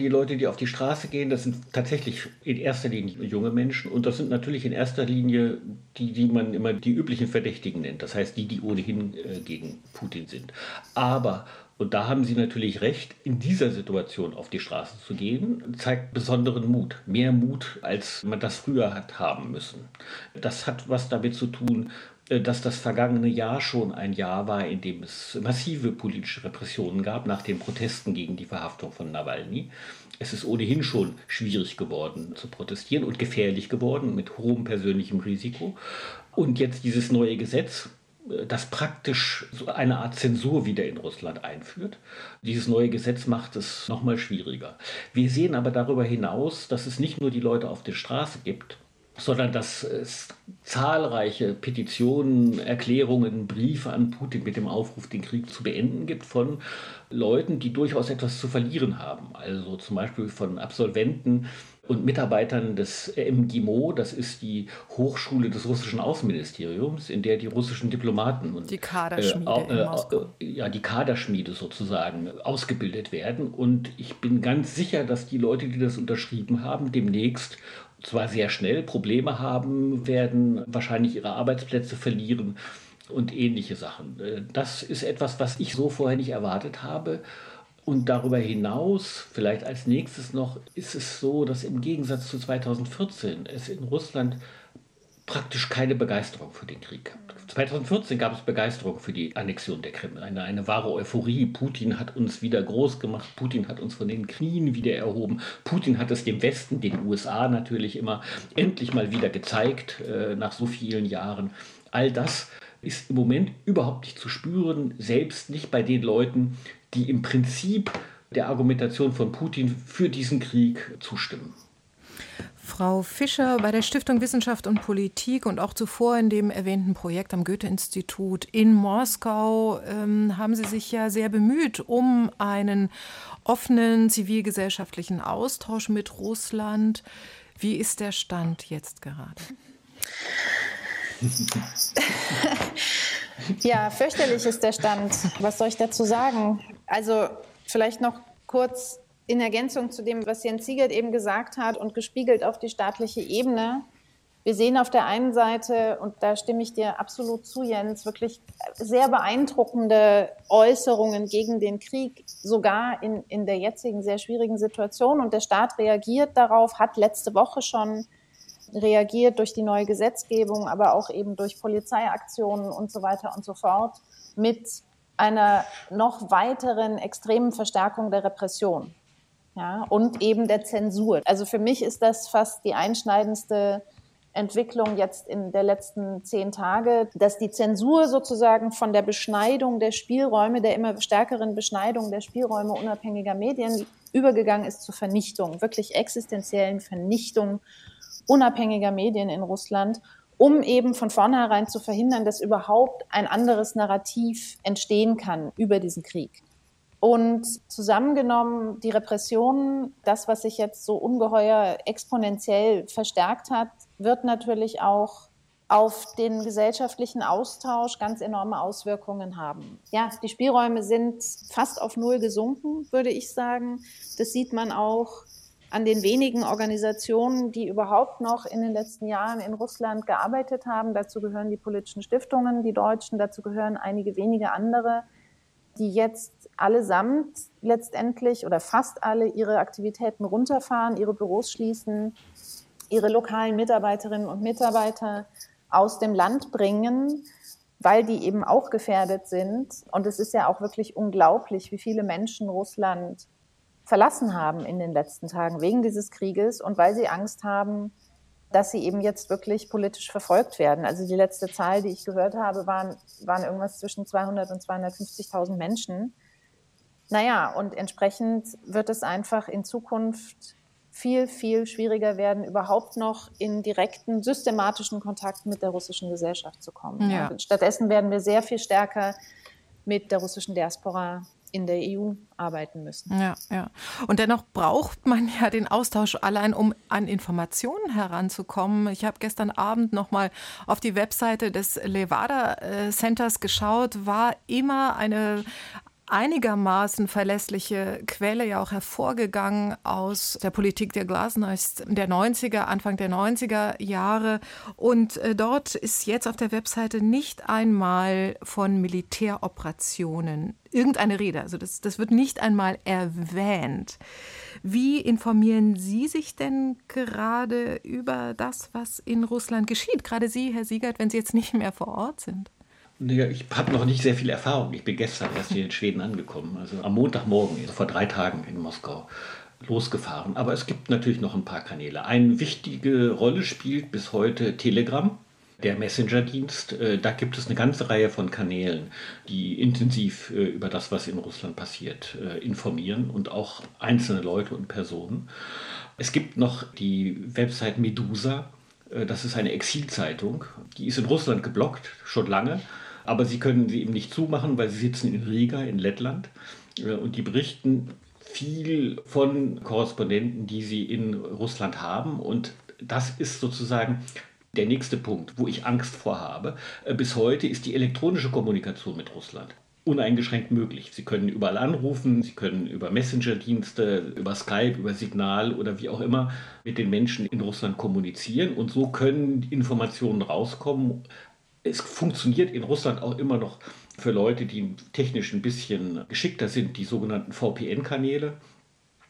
[SPEAKER 3] Die Leute, die auf die Straße gehen, das sind tatsächlich in erster Linie junge Menschen und das sind natürlich in erster Linie die, die man immer die üblichen Verdächtigen nennt. Das heißt, die, die ohnehin äh, gegen Putin sind. Aber und da haben Sie natürlich recht, in dieser Situation auf die Straße zu gehen, zeigt besonderen Mut. Mehr Mut, als man das früher hat haben müssen. Das hat was damit zu tun, dass das vergangene Jahr schon ein Jahr war, in dem es massive politische Repressionen gab nach den Protesten gegen die Verhaftung von Nawalny. Es ist ohnehin schon schwierig geworden zu protestieren und gefährlich geworden mit hohem persönlichem Risiko. Und jetzt dieses neue Gesetz, äh, das praktisch so eine Art Zensur wieder in Russland einführt. Dieses neue Gesetz macht es nochmal schwieriger. Wir sehen aber darüber hinaus, dass es nicht nur die Leute auf der Straße gibt, sondern dass es zahlreiche Petitionen, Erklärungen, Briefe an Putin mit dem Aufruf, den Krieg zu beenden gibt von Leuten, die durchaus etwas zu verlieren haben. Also zum Beispiel von Absolventen und Mitarbeitern des MGIMO, das ist die Hochschule des russischen Außenministeriums, in der die russischen Diplomaten und
[SPEAKER 4] die Kaderschmiede,
[SPEAKER 3] äh, äh, ja, die Kaderschmiede sozusagen ausgebildet werden. Und ich bin ganz sicher, dass die Leute, die das unterschrieben haben, demnächst zwar sehr schnell Probleme haben werden, wahrscheinlich ihre Arbeitsplätze verlieren und ähnliche Sachen. Äh, das ist etwas, was ich so vorher nicht erwartet habe. Und darüber hinaus, vielleicht als nächstes noch, ist es so, dass im Gegensatz zu 2014 es in Russland praktisch keine Begeisterung für den Krieg gab. 2014 gab es Begeisterung für die Annexion der Krim, eine, eine wahre Euphorie. Putin hat uns wieder groß gemacht, Putin hat uns von den Knien wieder erhoben, Putin hat es dem Westen, den USA natürlich immer, endlich mal wieder gezeigt, äh, nach so vielen Jahren. All das ist im Moment überhaupt nicht zu spüren, selbst nicht bei den Leuten, die im Prinzip der Argumentation von Putin für diesen Krieg zustimmen.
[SPEAKER 4] Frau Fischer, bei der Stiftung Wissenschaft und Politik und auch zuvor in dem erwähnten Projekt am Goethe-Institut in Moskau ähm, haben Sie sich ja sehr bemüht um einen offenen zivilgesellschaftlichen Austausch mit Russland. Wie ist der Stand jetzt gerade? [LAUGHS]
[SPEAKER 2] ja, fürchterlich ist der Stand. Was soll ich dazu sagen? Also vielleicht noch kurz in Ergänzung zu dem, was Jens Siegert eben gesagt hat und gespiegelt auf die staatliche Ebene. Wir sehen auf der einen Seite, und da stimme ich dir absolut zu, Jens, wirklich sehr beeindruckende Äußerungen gegen den Krieg, sogar in, in der jetzigen sehr schwierigen Situation. Und der Staat reagiert darauf, hat letzte Woche schon reagiert durch die neue Gesetzgebung, aber auch eben durch Polizeiaktionen und so weiter und so fort mit einer noch weiteren extremen Verstärkung der Repression ja, und eben der Zensur. Also für mich ist das fast die einschneidendste Entwicklung jetzt in der letzten zehn Tage, dass die Zensur sozusagen von der Beschneidung der Spielräume, der immer stärkeren Beschneidung der Spielräume unabhängiger Medien übergegangen ist zur Vernichtung, wirklich existenziellen Vernichtung unabhängiger Medien in Russland, um eben von vornherein zu verhindern, dass überhaupt ein anderes Narrativ entstehen kann über diesen Krieg. Und zusammengenommen die Repressionen, das, was sich jetzt so ungeheuer exponentiell verstärkt hat, wird natürlich auch auf den gesellschaftlichen Austausch ganz enorme Auswirkungen haben. Ja, die Spielräume sind fast auf Null gesunken, würde ich sagen. Das sieht man auch an den wenigen Organisationen, die überhaupt noch in den letzten Jahren in Russland gearbeitet haben. Dazu gehören die politischen Stiftungen, die Deutschen, dazu gehören einige wenige andere, die jetzt allesamt letztendlich oder fast alle ihre Aktivitäten runterfahren, ihre Büros schließen, ihre lokalen Mitarbeiterinnen und Mitarbeiter aus dem Land bringen, weil die eben auch gefährdet sind. Und es ist ja auch wirklich unglaublich, wie viele Menschen Russland verlassen haben in den letzten Tagen wegen dieses Krieges und weil sie Angst haben, dass sie eben jetzt wirklich politisch verfolgt werden. Also die letzte Zahl, die ich gehört habe, waren, waren irgendwas zwischen 200 und 250.000 Menschen. Naja, und entsprechend wird es einfach in Zukunft viel, viel schwieriger werden, überhaupt noch in direkten, systematischen Kontakt mit der russischen Gesellschaft zu kommen. Ja. Stattdessen werden wir sehr viel stärker mit der russischen Diaspora in der EU arbeiten müssen.
[SPEAKER 4] Ja, ja. Und dennoch braucht man ja den Austausch allein, um an Informationen heranzukommen. Ich habe gestern Abend noch mal auf die Webseite des Levada äh, Centers geschaut, war immer eine einigermaßen verlässliche Quelle ja auch hervorgegangen aus der Politik der Glasnost der 90er, Anfang der 90er Jahre. Und äh, dort ist jetzt auf der Webseite nicht einmal von Militäroperationen irgendeine Rede. Also das, das wird nicht einmal erwähnt. Wie informieren Sie sich denn gerade über das, was in Russland geschieht? Gerade Sie, Herr Siegert, wenn Sie jetzt nicht mehr vor Ort sind.
[SPEAKER 3] Ich habe noch nicht sehr viel Erfahrung. Ich bin gestern erst hier in Schweden angekommen, also am Montagmorgen, also vor drei Tagen in Moskau losgefahren. Aber es gibt natürlich noch ein paar Kanäle. Eine wichtige Rolle spielt bis heute Telegram, der Messenger-Dienst. Äh, da gibt es eine ganze Reihe von Kanälen, die intensiv äh, über das, was in Russland passiert, äh, informieren und auch einzelne Leute und Personen. Es gibt noch die Website Medusa. Das ist eine Exilzeitung. Die ist in Russland geblockt, schon lange. Aber sie können sie eben nicht zumachen, weil sie sitzen in Riga in Lettland äh, und die berichten viel von Korrespondenten, die sie in Russland haben. Und das ist sozusagen der nächste Punkt, wo ich Angst vor habe. Äh, bis heute ist die elektronische Kommunikation mit Russland uneingeschränkt möglich. Sie können überall anrufen, Sie können über Messenger-Dienste, über Skype, über Signal oder wie auch immer mit den Menschen in Russland kommunizieren und so können Informationen rauskommen, es funktioniert in Russland auch immer noch für Leute, die technisch ein bisschen geschickter sind, die sogenannten VPN-Kanäle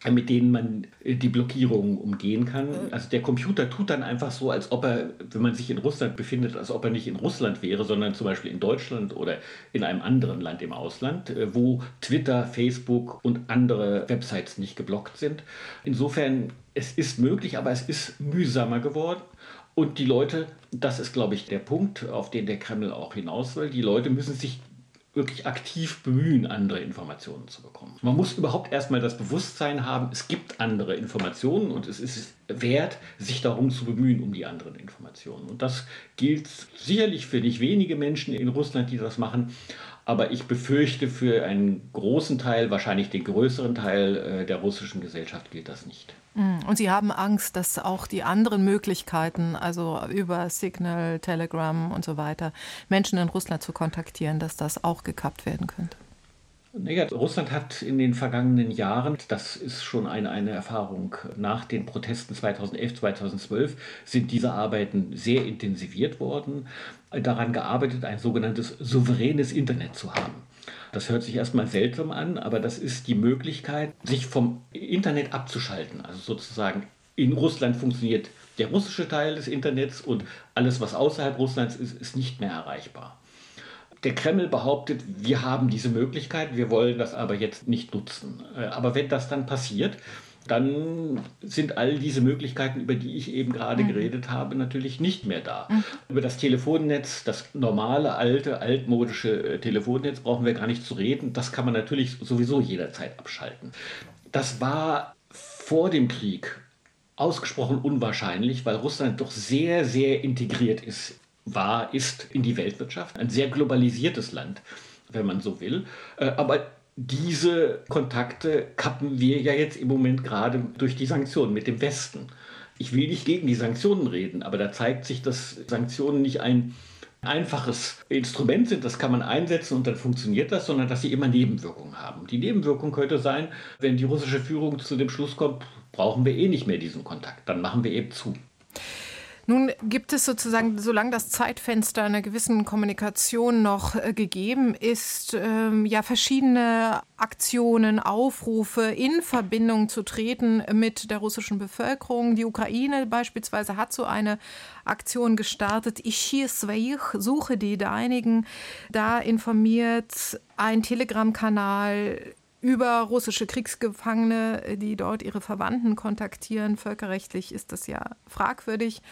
[SPEAKER 3] mit denen man die Blockierungen umgehen kann. Also der Computer tut dann einfach so, als ob er, wenn man sich in Russland befindet, als ob er nicht in Russland wäre, sondern zum Beispiel in Deutschland oder in einem anderen Land im Ausland, äh, wo Twitter, Facebook und andere Websites nicht geblockt sind. Insofern, es ist möglich, aber es ist mühsamer geworden. Und die Leute, das ist, glaube ich, der Punkt, auf den der Kreml auch hinaus will, die Leute müssen sich wirklich aktiv bemühen, andere Informationen zu bekommen. Man muss überhaupt erstmal das Bewusstsein haben, es gibt andere Informationen und es ist wert, sich darum zu bemühen, um die anderen Informationen. Und das gilt sicherlich für nicht wenige Menschen in Russland, die das machen, aber ich befürchte, für einen großen Teil, wahrscheinlich den größeren Teil äh, der russischen Gesellschaft gilt das nicht.
[SPEAKER 4] Mm, und Sie haben Angst, dass auch die anderen Möglichkeiten, also über Signal, Telegram und so weiter, Menschen in Russland zu kontaktieren, dass das auch gekappt werden könnte?
[SPEAKER 3] Naja, Russland hat in den vergangenen Jahren, das ist schon eine, eine Erfahrung nach den Protesten 2011, 2012, sind diese Arbeiten sehr intensiviert worden, daran gearbeitet, ein sogenanntes souveränes Internet zu haben. Das hört sich erstmal seltsam an, aber das ist die Möglichkeit, sich vom Internet abzuschalten. Also sozusagen in Russland funktioniert der russische Teil des Internets und alles, was außerhalb Russlands ist, ist nicht mehr erreichbar. Der Kreml behauptet, wir haben diese Möglichkeit, wir wollen das aber jetzt nicht nutzen. Äh, aber wenn das dann passiert, dann sind all diese Möglichkeiten, über die ich eben gerade mhm. geredet habe, natürlich nicht mehr da. Mhm. Über das Telefonnetz, das normale, alte, altmodische äh, Telefonnetz brauchen wir gar nicht zu reden. Das kann man natürlich sowieso jederzeit abschalten. Das war vor dem Krieg ausgesprochen unwahrscheinlich, weil Russland doch sehr, sehr integriert ist, war, ist in die Weltwirtschaft. Ein sehr globalisiertes Land, wenn man so will. Äh, aber diese Kontakte kappen wir ja jetzt im Moment gerade durch die Sanktionen mit dem Westen. Ich will nicht gegen die Sanktionen reden, aber da zeigt sich, dass Sanktionen nicht ein einfaches Instrument sind, das kann man einsetzen und dann funktioniert das, sondern dass sie immer Nebenwirkungen haben. Die Nebenwirkung könnte sein, wenn die russische Führung zu dem Schluss kommt, brauchen wir eh nicht mehr diesen Kontakt, dann machen wir eben zu.
[SPEAKER 4] Nun gibt es sozusagen, solange das Zeitfenster einer gewissen Kommunikation noch äh, gegeben ist, ähm, ja verschiedene Aktionen, Aufrufe in Verbindung zu treten mit der russischen Bevölkerung. Die Ukraine beispielsweise hat so eine Aktion gestartet. Ich suche die Deinigen. Da informiert ein Telegram-Kanal über russische Kriegsgefangene, die dort ihre Verwandten kontaktieren. Völkerrechtlich ist das ja fragwürdig.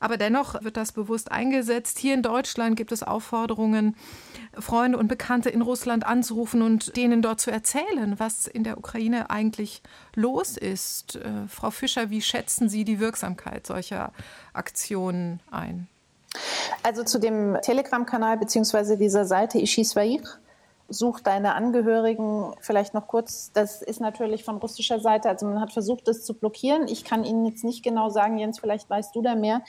[SPEAKER 4] Aber dennoch wird das bewusst eingesetzt. Hier in Deutschland gibt es Aufforderungen, Freunde und Bekannte in Russland anzurufen und denen dort zu erzählen, was in der Ukraine eigentlich los ist. Äh, Frau Fischer, wie schätzen Sie die Wirksamkeit solcher Aktionen ein?
[SPEAKER 2] Also zu dem Telegram-Kanal bzw. dieser Seite Ishiswaich such deine Angehörigen vielleicht noch kurz. Das ist natürlich von russischer Seite, also man hat versucht, das zu blockieren. Ich kann Ihnen jetzt nicht genau sagen, Jens, vielleicht weißt du da mehr.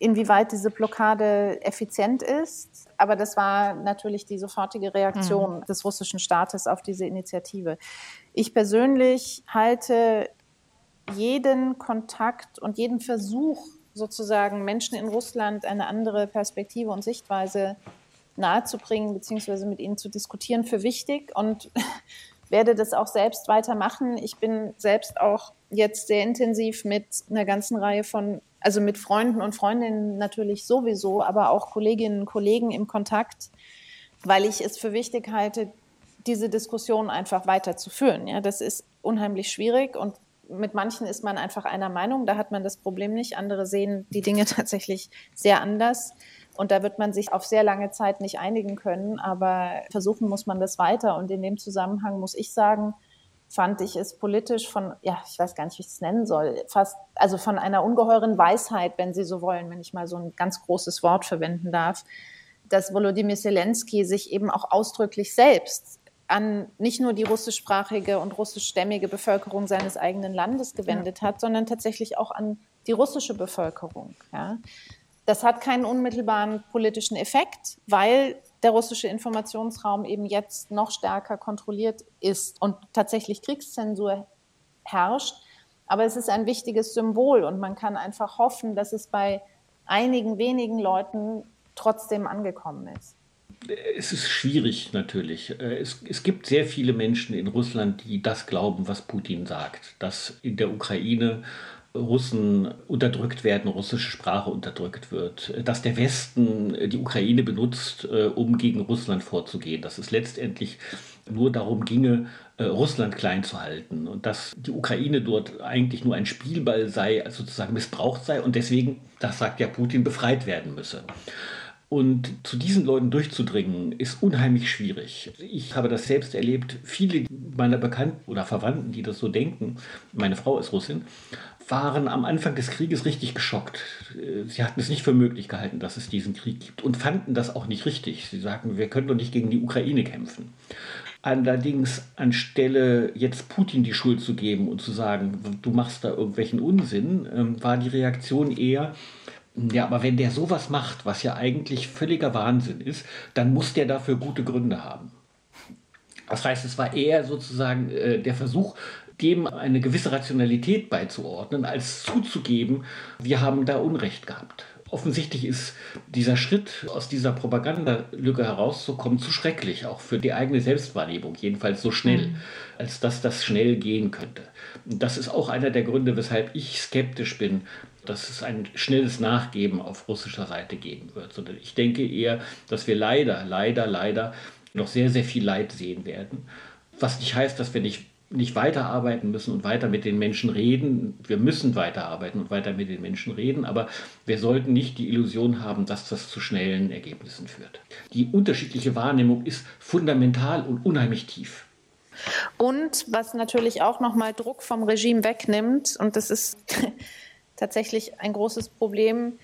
[SPEAKER 2] inwieweit diese Blockade effizient ist. Aber das war natürlich die sofortige Reaktion mhm. des russischen Staates auf diese Initiative. Ich persönlich halte jeden Kontakt und jeden Versuch, sozusagen Menschen in Russland eine andere Perspektive und Sichtweise nahezubringen, beziehungsweise mit ihnen zu diskutieren, für wichtig und [LAUGHS] werde das auch selbst weitermachen. Ich bin selbst auch jetzt sehr intensiv mit einer ganzen Reihe von, also mit Freunden und Freundinnen natürlich sowieso, aber auch Kolleginnen und Kollegen im Kontakt, weil ich es für wichtig halte, diese Diskussion einfach weiterzuführen. Ja, das ist unheimlich schwierig und mit manchen ist man einfach einer Meinung, da hat man das Problem nicht. Andere sehen die Dinge [LAUGHS] tatsächlich sehr anders. Und da wird man sich auf sehr lange Zeit nicht einigen können, aber versuchen muss man das weiter. Und in dem Zusammenhang muss ich sagen, fand ich es politisch von, ja, ich weiß gar nicht, wie ich es nennen soll, fast, also von einer ungeheuren Weisheit, wenn Sie so wollen, wenn ich mal so ein ganz großes Wort verwenden darf, dass Volodymyr Zelensky sich eben auch ausdrücklich selbst an nicht nur die russischsprachige und russischstämmige Bevölkerung seines eigenen Landes gewendet ja. hat, sondern tatsächlich auch an die russische Bevölkerung. Ja. Das hat keinen unmittelbaren politischen Effekt, weil der russische Informationsraum eben jetzt noch stärker kontrolliert ist und tatsächlich Kriegszensur herrscht. Aber es ist ein wichtiges Symbol und man kann einfach hoffen, dass es bei einigen wenigen Leuten trotzdem angekommen ist.
[SPEAKER 3] Es ist schwierig natürlich. Es, es, gibt sehr viele Menschen in Russland, die das glauben, was Putin sagt, dass in der Ukraine Russen unterdrückt werden, russische Sprache unterdrückt wird, dass der Westen die Ukraine benutzt, äh, um gegen Russland vorzugehen, dass es letztendlich nur darum ginge, äh, Russland klein zu halten und dass die Ukraine dort eigentlich nur ein Spielball sei, sozusagen missbraucht sei und deswegen, das sagt ja Putin, befreit werden müsse. Und zu diesen Leuten durchzudringen, ist unheimlich schwierig. Ich habe das selbst erlebt. Viele meiner Bekannten oder Verwandten, die das so denken, meine Frau ist Russin, waren am Anfang des Krieges richtig geschockt. Sie hatten es nicht für möglich gehalten, dass es diesen Krieg gibt und fanden das auch nicht richtig. Sie sagten, wir können doch nicht gegen die Ukraine kämpfen. Allerdings anstelle jetzt Putin die Schuld zu geben und zu sagen, du machst da irgendwelchen Unsinn, ähm, war die Reaktion eher, ja, aber wenn der sowas macht, was ja eigentlich völliger Wahnsinn ist, dann muss der dafür gute Gründe haben. Das heißt, es war eher sozusagen äh, der Versuch, dem eine gewisse Rationalität beizuordnen, als zuzugeben, wir haben da Unrecht gehabt. Offensichtlich ist dieser Schritt, aus dieser Propagandalücke herauszukommen, zu schrecklich, auch für die eigene Selbstwahrnehmung, jedenfalls so schnell, mhm. als dass das schnell gehen könnte. Und das ist auch einer der Gründe, weshalb ich skeptisch bin, dass es ein schnelles Nachgeben auf russischer Seite geben wird, sondern ich denke eher, dass wir leider, leider, leider noch sehr, sehr viel Leid sehen werden. Was nicht heißt, dass wir nicht nicht weiterarbeiten müssen und weiter mit den Menschen reden. Wir müssen weiterarbeiten und weiter mit den Menschen reden, aber wir sollten nicht die Illusion haben, dass das zu schnellen Ergebnissen führt. Die unterschiedliche Wahrnehmung ist fundamental und unheimlich tief.
[SPEAKER 2] Und was natürlich auch nochmal Druck vom Regime wegnimmt, und das ist [LAUGHS] tatsächlich ein großes Problem,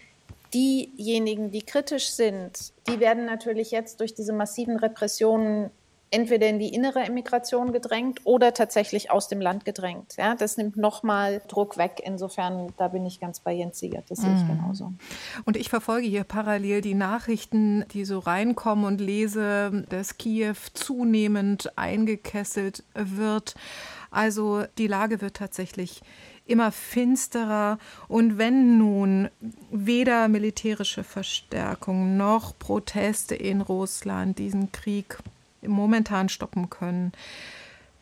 [SPEAKER 2] diejenigen, die kritisch sind, die werden natürlich jetzt durch diese massiven Repressionen entweder in die innere Immigration gedrängt oder tatsächlich aus dem Land gedrängt. Ja, das nimmt nochmal Druck weg. Insofern, da bin ich ganz bei Jens Siegert. Das sehe ich mhm. genauso.
[SPEAKER 4] Und ich verfolge hier parallel die Nachrichten, die so reinkommen und lese, dass Kiew zunehmend eingekesselt wird. Also die Lage wird tatsächlich immer finsterer. Und wenn nun weder militärische Verstärkung noch Proteste in Russland diesen Krieg momentan stoppen können.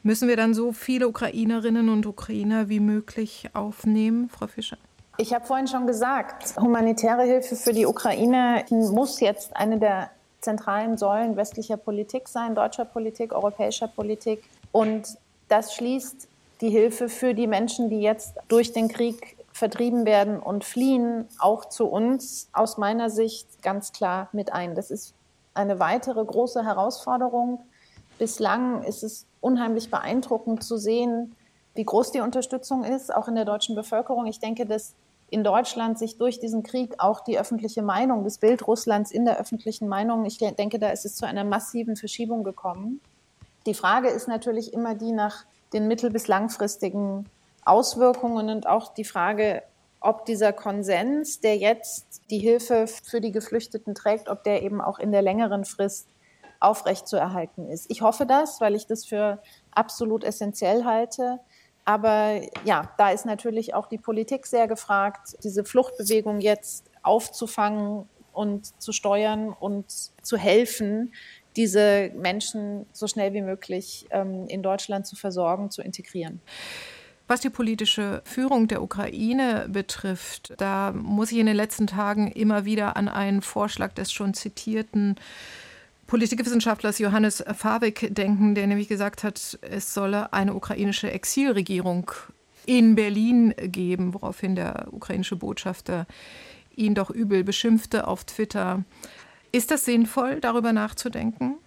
[SPEAKER 4] Müssen wir dann so viele Ukrainerinnen und Ukrainer wie möglich aufnehmen, Frau Fischer?
[SPEAKER 2] Ich habe vorhin schon gesagt, humanitäre Hilfe für die Ukraine muss jetzt eine der zentralen Säulen westlicher Politik sein, deutscher Politik, europäischer Politik. Und das schließt die Hilfe für die Menschen, die jetzt durch den Krieg vertrieben werden und fliehen, auch zu uns aus meiner Sicht ganz klar mit ein. Das ist eine weitere große Herausforderung. Bislang ist es unheimlich beeindruckend zu sehen, wie groß die Unterstützung ist, auch in der deutschen Bevölkerung. Ich denke, dass in Deutschland sich durch diesen Krieg auch die öffentliche Meinung, das Bild Russlands in der öffentlichen Meinung, ich denke, da ist es zu einer massiven Verschiebung gekommen. Die Frage ist natürlich immer die nach den mittel- bis langfristigen Auswirkungen und auch die Frage, ob dieser Konsens, der jetzt die Hilfe für die Geflüchteten trägt, ob der eben auch in der längeren Frist aufrechtzuerhalten ist. Ich hoffe das, weil ich das für absolut essentiell halte. Aber ja, da ist natürlich auch die Politik sehr gefragt, diese Fluchtbewegung jetzt aufzufangen und zu steuern und zu helfen, diese Menschen so schnell wie möglich ähm, in Deutschland zu versorgen, zu integrieren.
[SPEAKER 4] Was die politische Führung der Ukraine betrifft, da muss ich in den letzten Tagen immer wieder an einen Vorschlag des schon zitierten Politikwissenschaftlers Johannes Fawik denken, der nämlich gesagt hat, es solle eine ukrainische Exilregierung in Berlin geben, woraufhin der ukrainische Botschafter ihn doch übel beschimpfte auf Twitter. Ist das sinnvoll, darüber nachzudenken?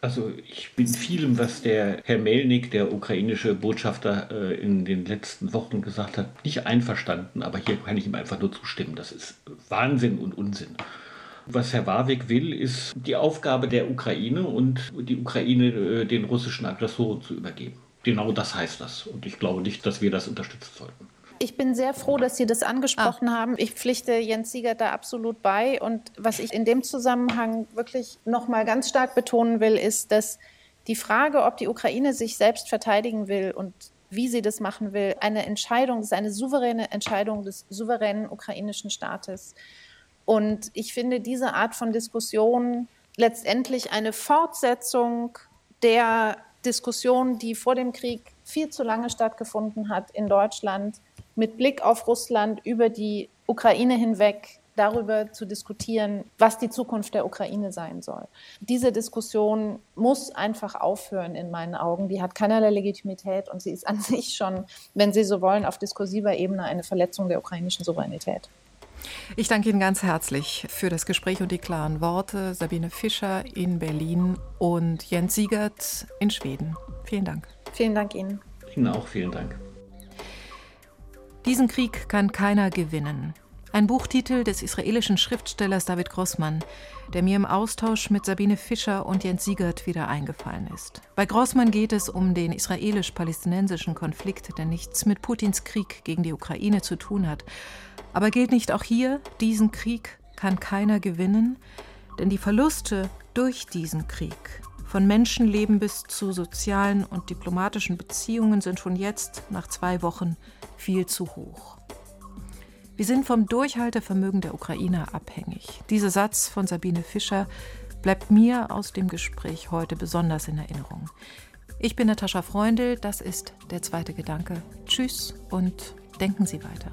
[SPEAKER 3] Also ich bin vielem, was der Herr Melnik, der ukrainische Botschafter, äh, in den letzten Wochen gesagt hat, nicht einverstanden, aber hier kann ich ihm einfach nur zustimmen. Das ist Wahnsinn und Unsinn. Was Herr Warwick will, ist die Aufgabe der Ukraine und die Ukraine äh, den russischen Aggressoren zu übergeben. Genau das heißt das. Und ich glaube nicht, dass wir das unterstützen sollten.
[SPEAKER 2] Ich bin sehr froh, dass Sie das angesprochen ah. haben. Ich pflichte Jens Siegert da absolut bei. Und was ich in dem Zusammenhang wirklich noch mal ganz stark betonen will, ist, dass die Frage, ob die Ukraine sich selbst verteidigen will und wie sie das machen will, eine Entscheidung, ist eine souveräne Entscheidung des souveränen ukrainischen Staates. Und ich finde diese Art von Diskussion letztendlich eine Fortsetzung der Diskussion, die vor dem Krieg viel zu lange stattgefunden hat in Deutschland, mit Blick auf Russland über die Ukraine hinweg darüber zu diskutieren, was die Zukunft der Ukraine sein soll. Diese Diskussion muss einfach aufhören in meinen Augen. Die hat keinerlei Legitimität und sie ist an [LAUGHS] sich schon, wenn Sie so wollen, auf diskursiver Ebene eine Verletzung der ukrainischen Souveränität.
[SPEAKER 4] Ich danke Ihnen ganz herzlich für das Gespräch und die klaren Worte. Sabine Fischer in Berlin und Jens Siegert in Schweden. Vielen Dank.
[SPEAKER 2] Vielen Dank Ihnen.
[SPEAKER 3] Ihnen auch vielen Dank.
[SPEAKER 4] Diesen Krieg kann keiner gewinnen. Ein Buchtitel des israelischen Schriftstellers David Grossmann, der mir im Austausch mit Sabine Fischer und Jens Siegert wieder eingefallen ist. Bei Grossmann geht es um den israelisch-palästinensischen Konflikt, der nichts mit Putins Krieg gegen die Ukraine zu tun hat. Aber gilt nicht auch hier, diesen Krieg kann keiner gewinnen? Denn die Verluste durch diesen Krieg von Menschenleben bis zu sozialen und diplomatischen Beziehungen sind schon jetzt, nach zwei Wochen, viel zu hoch. Wir sind vom Durchhaltevermögen der Ukrainer abhängig. Dieser Satz von Sabine Fischer bleibt mir aus dem Gespräch heute besonders in Erinnerung. Ich bin Natascha Freundl, das ist der zweite Gedanke. Tschüss und denken Sie weiter.